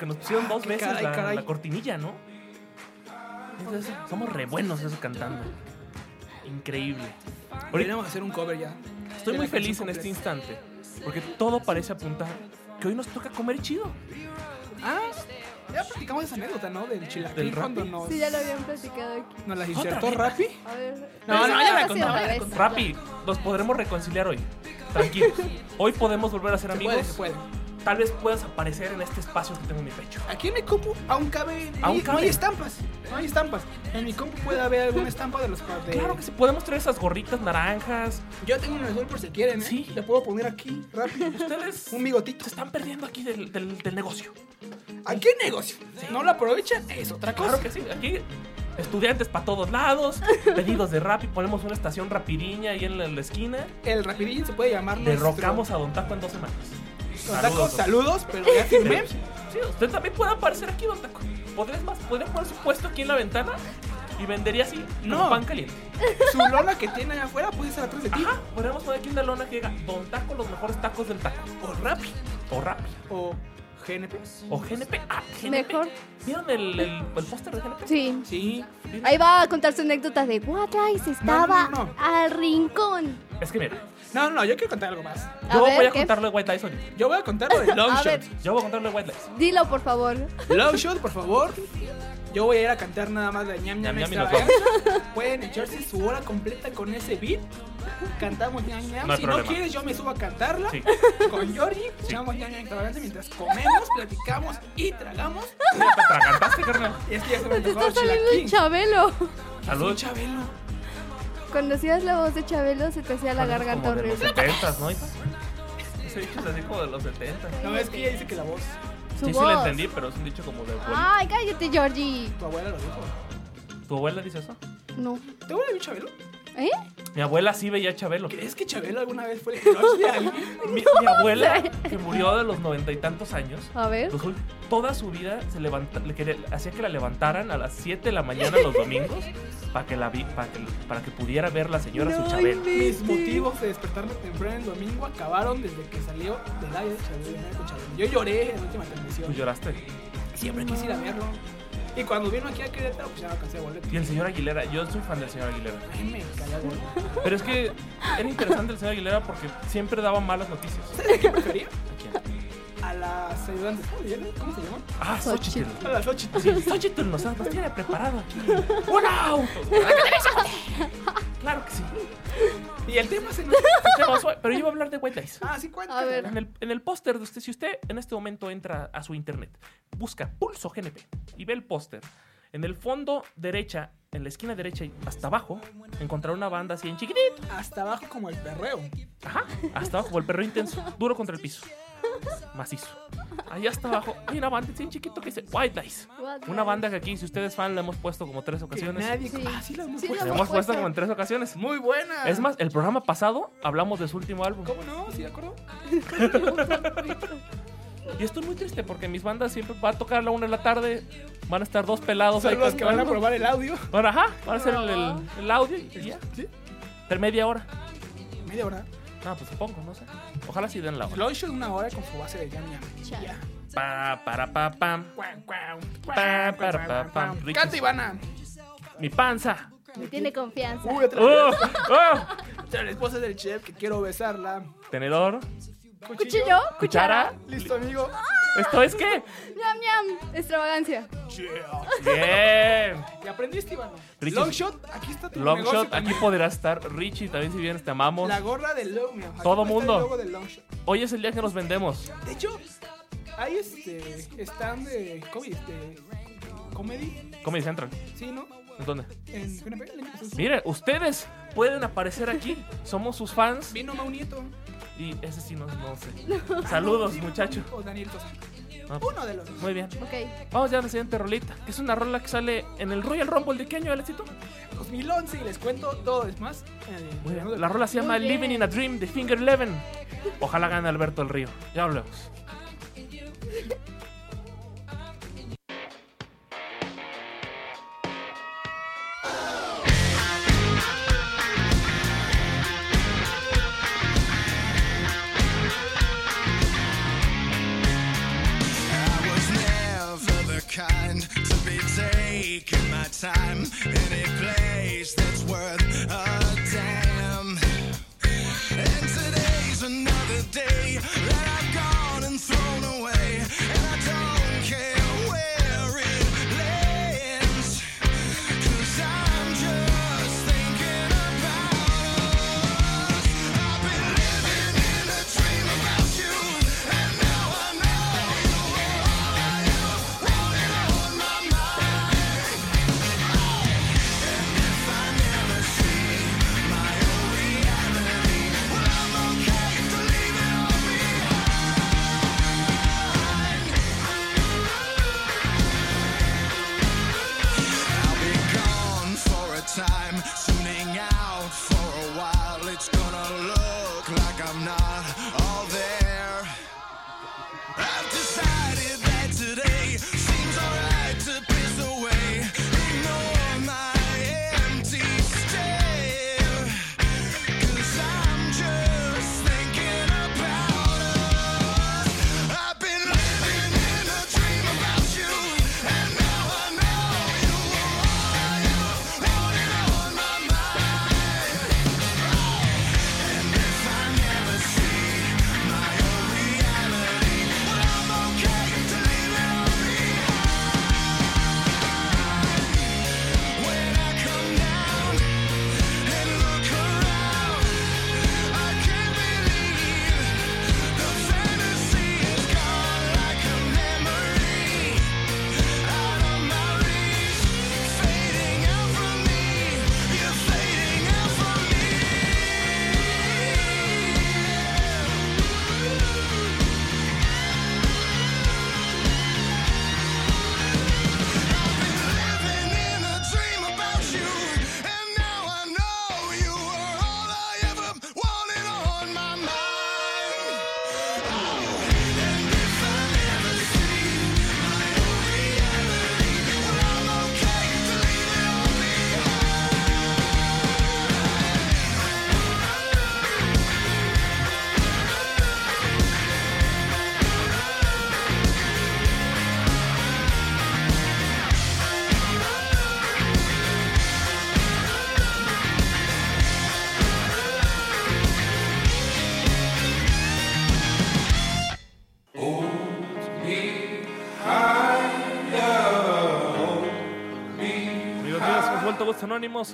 Entrado. Así como que nos pusieron dos qué veces caray, la, caray. la cortinilla, ¿no? Entonces, somos re buenos eso cantando. Increíble. Podríamos hacer un cover ya. estoy muy la feliz en este instante. Porque todo parece apuntar que hoy nos toca comer chido. Ah, ya platicamos esa anécdota, ¿no? Del chilaquil cuando nos, Sí, ya lo habían platicado aquí. nos las ¿Otra insertó? Rappi. A ver. No, no, ya la contaba, la. Rappi, nos podremos reconciliar hoy. Tranquilos. [laughs] Hoy podemos volver a ser Se amigos. puede, se puede. Tal vez puedas aparecer en este espacio que tengo en mi pecho. Aquí en mi compu aún cabe. Aún no, cabe. hay estampas. No hay estampas. En mi compu puede haber alguna estampa de los de- Claro que sí, podemos traer esas gorritas naranjas. Yo tengo un azul por si quieren, ¿eh? Sí. Le puedo poner aquí, rápido. Ustedes Un bigotito. se están perdiendo aquí del, del- del negocio. ¿A qué negocio? No lo aprovechan, es otra cosa. Claro que sí, aquí estudiantes para todos lados, [laughs] pedidos de rap y ponemos una estación rapidiña ahí en la, en la esquina. El rapidín se puede llamar. nuestro- Derrocamos a Don Taco en dos semanas. Don Taco, saludos, pero ya firmé. Sí, usted también puede aparecer aquí, Don Taco. ¿Podrías más? ¿Podría poner su puesto aquí en la ventana? Y vendería así No. pan caliente. Su lona que tiene allá afuera puede ser atrás de ti. Ajá, podríamos poner aquí una lona que diga Don Taco, los mejores tacos del taco. O Rappi. O Rappi. O GNP. O GNP. Ah, GNP. Mejor. ¿Vieron el, el, el póster de GNP? Sí. Sí. Ahí va a contar su anécdota de What Rice estaba no, no. al rincón. Es que mira, No, no, yo quiero contar algo más. A yo ver, voy a ¿qué? contarle White Lies ahorita. Yo voy a contar lo de [laughs] Long A Shot. Yo voy a contarle White Lies. Dilo, por favor. Long Shot, por favor. Yo voy a ir a cantar nada más la ñam ñam, Ñam, ñam. [laughs] Pueden echarse su hora completa con ese beat. Cantamos ñam ñam. No si problema. no quieres, yo me subo a cantarla. Sí. [laughs] Con Jordi, echamos ñam ñam extravaganza mientras comemos, platicamos y tragamos. [laughs] ¿Te atragantaste, carnal? Y es que ya se me Te está saliendo chilaquín. Chabelo. Salud. Chabelo. Cuando hacías la voz de Chabelo se te hacía la garganta de los horrible. 70 ¿no? es así como de los 70. No, es que ella dice que la voz. Su Sí, sí voz. lo entendí, pero es un dicho como de abuela. Ay, cállate, Georgie. Tu abuela lo dijo. ¿Tu abuela dice eso? No. ¿Te abuela vio Chabelo? ¿Eh? Mi abuela sí veía a Chabelo. ¿Crees que Chabelo alguna vez fue el crush de alguien? Mi, mi abuela, que murió de los noventa y tantos años, A ver. toda su vida se levanta, le quería- hacía que la levantaran a las 7 de la mañana los domingos para que, la vi, para que, para que pudiera ver la señora su Chabelo. Mis motivos de despertarme temprano el domingo acabaron desde que salió del aire de Chabelo. de con Chabelo. Yo lloré en la última ¿Tú transmisión. lloraste? Siempre quise ir a verlo. Y cuando vino aquí a Querétaro, pues ya no alcancé boleto. Y el señor Aguilera, yo soy fan del señor Aguilera. Ay, me. Pero es que era interesante el señor Aguilera porque siempre daba malas noticias. ¿Sabes a quién prefería? ¿A las ayudantes. ¿Cómo se llaman? Ah, Xochitl. A las ocho. Sí, Xochitl nos, nos tiene preparado aquí. [laughs] ¡Un auto! Claro que sí. Y el tema se Pero yo iba a hablar de White Lies. Ah, sí, cuenta. A ver. En el, en el póster de usted, si usted en este momento entra a su internet, busca Pulso GNP y ve el póster. En el fondo derecha, en la esquina derecha y hasta abajo, encontrará una banda así en chiquitito. Hasta abajo como el perreo. Ajá, hasta abajo, como el perro intenso, duro contra el piso. Macizo. Ahí hasta abajo hay una banda así en chiquito que dice White Lies. Una banda que aquí, si ustedes fan, la hemos puesto como tres ocasiones. nadie... Sí. Ah, sí, la hemos Sí, puesto. La hemos puesto como en tres ocasiones. Muy buena. Es más, el programa pasado hablamos de su último álbum. ¿Cómo no? ¿Sí de acuerdo? [laughs] Y esto es muy triste porque mis bandas siempre va a tocar a la una de la tarde. Van a estar dos pelados Son ahí los que van a probar el audio. Bueno, ajá, van a hacer el, el- el audio y ya. ¿Sí? Pero media hora. Media hora. No, pues supongo, no sé. Ojalá sí den la hora. Long shot una hora con su base de jam jam. Chale. Ya. Pa, para, pa, pam. Pa, para, pa, pam. Canta Ivana. Mi panza. Me tiene confianza. Uy, otra ¡Oh! vez. ¡Oh! [laughs] La esposa del chef que quiero besarla. Tenedor. ¿Cuchillo? Cuchara. Listo, amigo. ¿Esto es qué? ¡Ñam, ñam! Extravagancia. Bien. ¿Y aprendiste, Ivana? Richie. Long shot, aquí está tu Long negocio shot, aquí también. podrá estar Richie, también si vienes te amamos. La gorra del long mira, aquí Todo mundo. El logo del long shot. Hoy es el día que nos vendemos. De hecho, hay este stand de COVID, de comedy. Comedy Central. Sí, ¿no? ¿En dónde? En. Miren, ustedes pueden aparecer aquí. Somos sus fans. Vino Mau Nieto. Y ese sí no, no sé. [laughs] Saludos, muchacho. O Daniel Tosa. Ah, Uno de los dos. Muy bien. Ok. Vamos ya a la siguiente rolita. Que es una rola que sale en el Royal Rumble de qué año, Alecito? 2011 y les cuento todo. Es más, eh, Muy bien. La rola se llama Muy bien. Living in a Dream de Finger Eleven. Ojalá gane Alberto el Río. Ya hablemos. [laughs] taking my time any place that's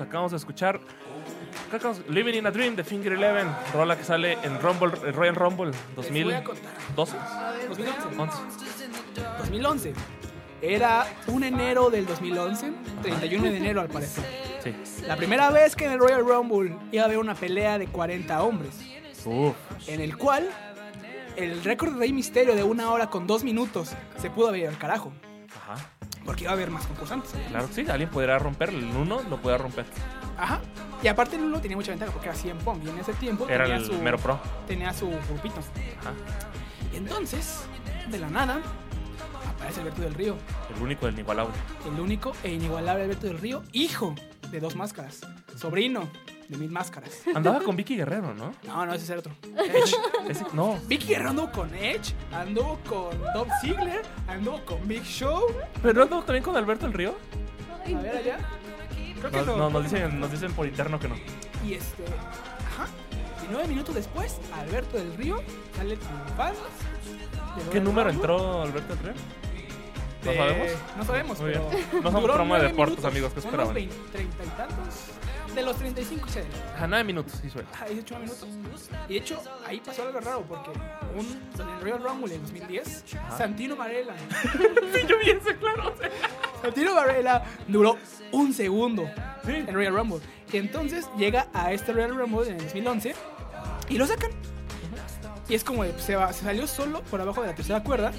Acabamos de escuchar Living in a Dream de Finger Eleven, rola que sale en Rumble, Royal Rumble Les voy a 2012. contar. 2011. 11. 2011. Era un enero del 2011, 31 de enero al parecer. Sí. La primera vez que en el Royal Rumble iba a haber una pelea de 40 hombres, Uf. en el cual el récord de Rey Misterio de una hora con dos minutos se pudo ver al carajo, Ajá. Porque iba a haber más concursantes. Claro que sí, alguien podrá romper. El uno lo podrá romper. Ajá. Y aparte el uno tenía mucha ventaja porque era 100 Pong y en ese tiempo Era tenía el su, mero pro. tenía su grupito. Ajá. Y entonces, de la nada, aparece Alberto del Río, El único del inigualable. el único e inigualable Alberto del Río, hijo de dos máscaras, sobrino de mil máscaras. Andaba con Vicky Guerrero, ¿no? No, no, ese es el otro. Ese- no. Vicky Guerrero anduvo con Edge, anduvo con Dolph Ziggler, anduvo con Big Show. ¿Pero andaba también con Alberto el Río? A ver allá. Creo que No, no. no, nos, dicen, nos dicen por interno que no. Y este. Ajá. Y nueve minutos después, Alberto del Río sale triunfando. del ¿Qué número entró Alberto el Río? ¿No Eh, sabemos? No sabemos, Muy pero. bien. No somos duró programa de nueve deportes, minutos, amigos, ¿qué unos esperaban? 20, treinta y tantos. De los 35 se A nueve minutos, sí suena. Ajá, 18 minutos. Y de hecho, ahí pasó algo raro porque un, en el Royal Rumble en 2010, Santino Varela. [laughs] Sí, yo vi ese, claro. Santino Varela duró un segundo en Royal Rumble. Y entonces llega a este Royal Rumble en el 2011 y lo sacan. Y es como de, se, va- se salió solo por abajo de la tercera cuerda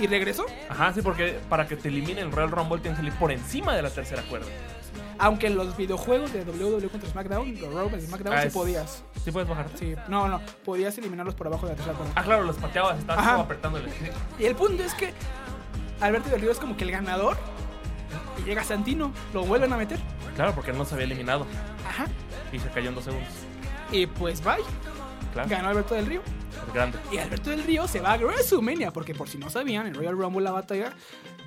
y regresó. Ajá, sí, porque para que te eliminen el Royal Rumble tienes que salir por encima de la tercera cuerda. Aunque en los videojuegos de WWE contra SmackDown, los Raw SmackDown, Ah, sí es- podías. ¿Sí puedes bajarte? Sí, no, no, podías eliminarlos por abajo de la tercera cuerda. Ah, claro, los pateabas, estabas como apretándole. Y el punto es que Alberto del Río es como que el ganador y llega Santino, lo vuelven a meter. Claro, porque él no se había eliminado Ajá. y se cayó en dos segundos. Y pues bye, Claro, ganó Alberto del Río. Grande. Y Alberto del Río se va a WrestleMania, porque por si no sabían, en Royal Rumble la batalla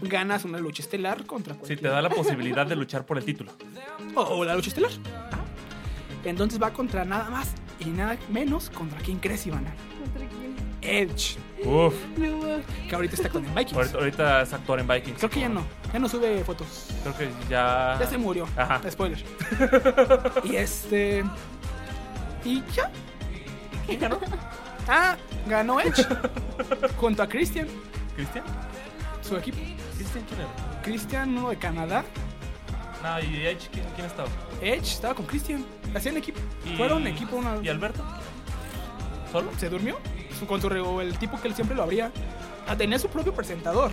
ganas una lucha estelar contra Sí, cualquier... te da la posibilidad de luchar por el título. [laughs] O la lucha estelar. Entonces va contra nada más y nada menos contra quién crees, Ivana. ¿Contra quién? Edge, Uf, que ahorita está con el Vikings. ahorita, ahorita es actor en Vikings. Creo que ya no, ya no sube fotos. Creo que ya. Ya se murió. Ajá. Spoiler. [laughs] y este. Y ya. ¿Quién ganó? [laughs] Ah, ganó Edge. [laughs] junto a Christian, ¿Cristian? su equipo. ¿Cristian quién era? Christian, uno de Canadá. No, y Edge, ¿quién, quién estaba? Edge estaba con Christian. Hacían equipo. Y- Fueron equipo una. ¿Y Alberto? ¿Solo? ¿Se durmió? Su- Con su el tipo que él siempre lo abría. Ah, tenía su propio presentador.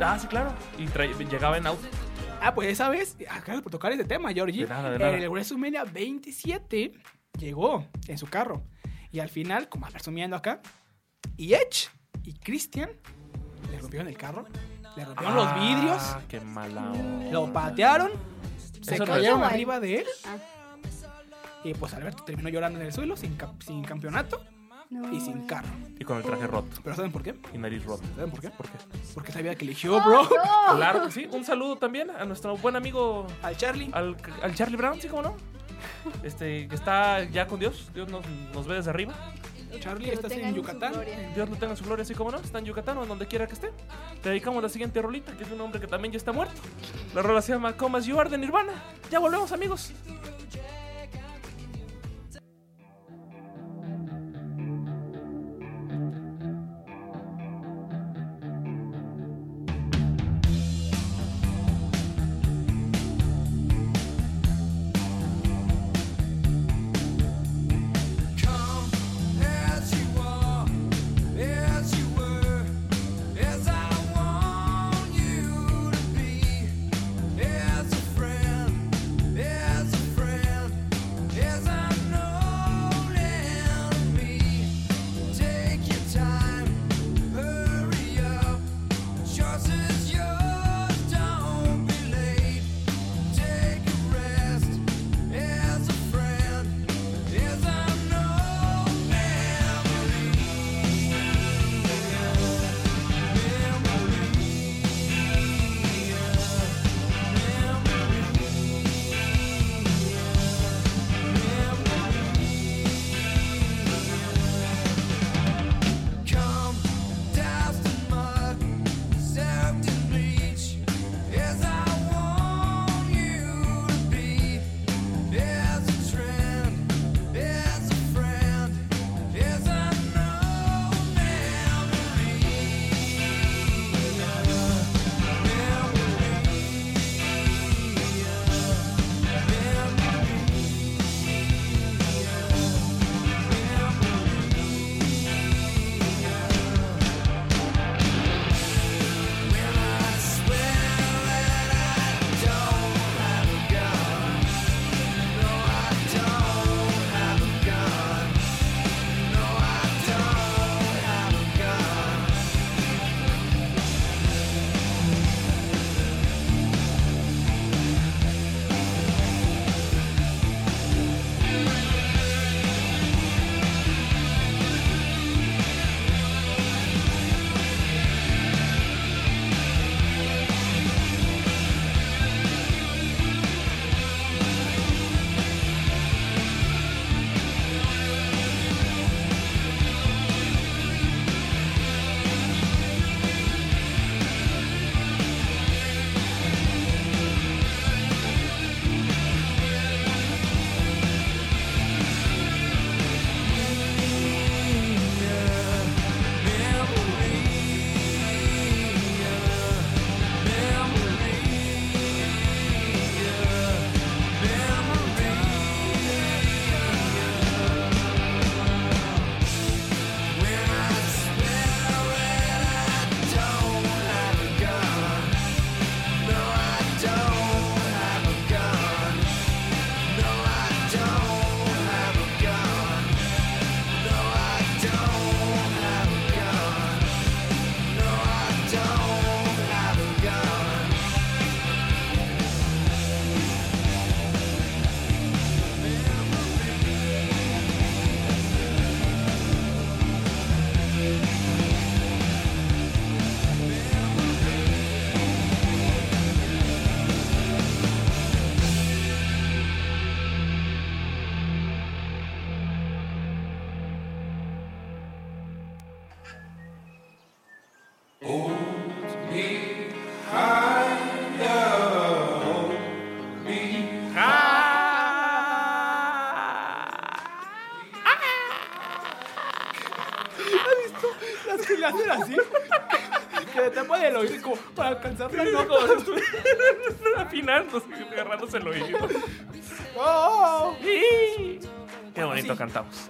Ah, sí, claro. Y llegaba en auto. Ah, pues esa vez, gracias por tocar ese tema, Georgie. De nada, de nada. El WrestleMania 27 llegó en su carro. Y al final, como resumiendo acá, y Edge y Christian le rompieron el carro, le rompieron los vidrios, Ah, qué mala onda. lo patearon, se Eso no cayeron es- arriba de él. Ah. Y pues Alberto terminó llorando en el suelo sin, cap- sin campeonato No. y sin carro. Y con el traje roto. Pero ¿saben por qué? Y nariz rota. ¿Saben por qué? ¿Por qué? Porque sabía que eligió, bro. No. Claro que sí. Un saludo también a nuestro buen amigo, Al Charlie. al, al Charlie Brown, ¿sí cómo no? Este, que está ya con Dios. Dios nos, nos ve desde arriba. Charlie, estás en Yucatán. Dios lo tenga en su gloria, así como no. Está en Yucatán o en donde quiera que esté. Te dedicamos la siguiente rolita, que es un hombre que también ya está muerto. La rola se llama Come As You Are de Nirvana. Ya volvemos, amigos.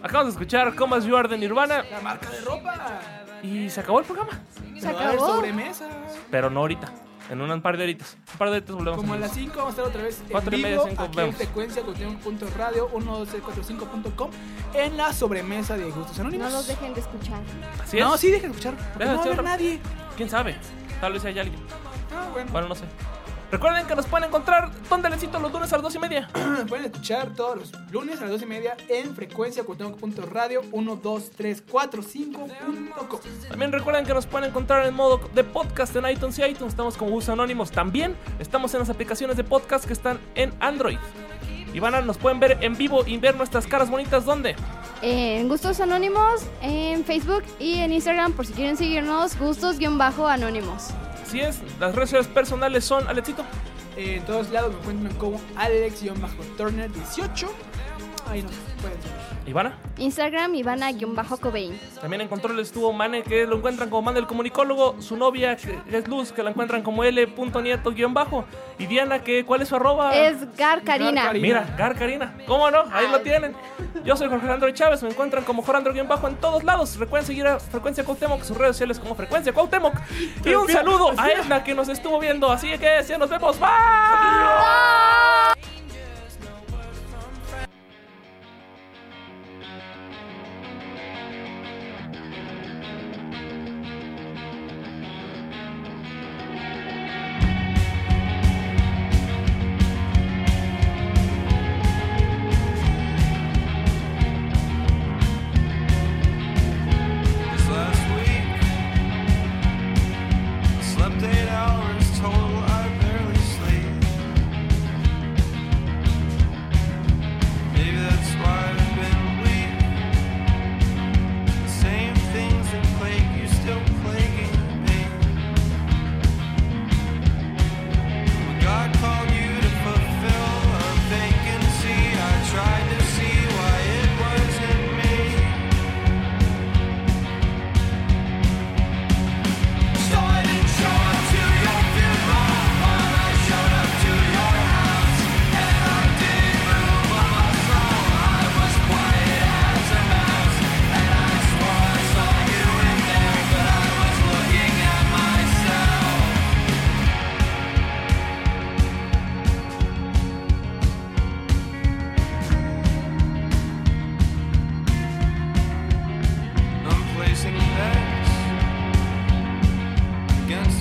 Acabamos de escuchar Come As You Are de Nirvana La marca de ropa. y se acabó el programa. Se acabó? sobremesa. Pero no ahorita. En un par de horitas. Un par de horitas volvemos. Como a las 5 vamos a estar otra vez Cuatro y en media, vivo cinco, aquí vemos. en frecuencia radio 12345.com en la sobremesa de Gustos Anónimos. No los dejen de escuchar. Así es. No, sí, dejen de escuchar. porque Deja No va a haber nadie. ¿Quién sabe? Tal vez haya alguien. Ah, bueno. Bueno, no sé. Recuerden que nos pueden encontrar donde les cito los lunes a las dos y media. [clears throat] Pueden escuchar todos los lunes a las 2 y media en frecuencia radio 12345.com. También recuerden que nos pueden encontrar en modo de podcast en iTunes y iTunes. Estamos como Bus Anónimos. También estamos en las aplicaciones de podcast que están en Android. Ivana, nos pueden ver en vivo y ver nuestras caras bonitas. ¿Dónde? En Gustos Anónimos, en Facebook y en Instagram, por si quieren seguirnos, gustos-anónimos. Así es, las redes sociales personales son Alexito. En todos lados me encuentran como Alex-Turner18. Ahí nos pueden seguir. Ivana. Instagram, Ivana-Cobain. También en control estuvo Mane, que lo encuentran como Mane el comunicólogo. Su novia, que es Luz, que la encuentran como L.nieto-bajo. Y Diana, que ¿cuál es su arroba? Es Gar Karina. Gar. Mira, Gar Karina. ¿Cómo no? Ahí lo tienen. Yo soy Jorge Alejandro Chávez. Me encuentran como Jorge Bajo en todos lados. Recuerden seguir a Frecuencia Cuauhtémoc, sus redes sociales como Frecuencia Cuauhtémoc. Y un saludo a Edna que nos estuvo viendo. Así que ya nos vemos. Bye. This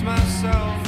myself,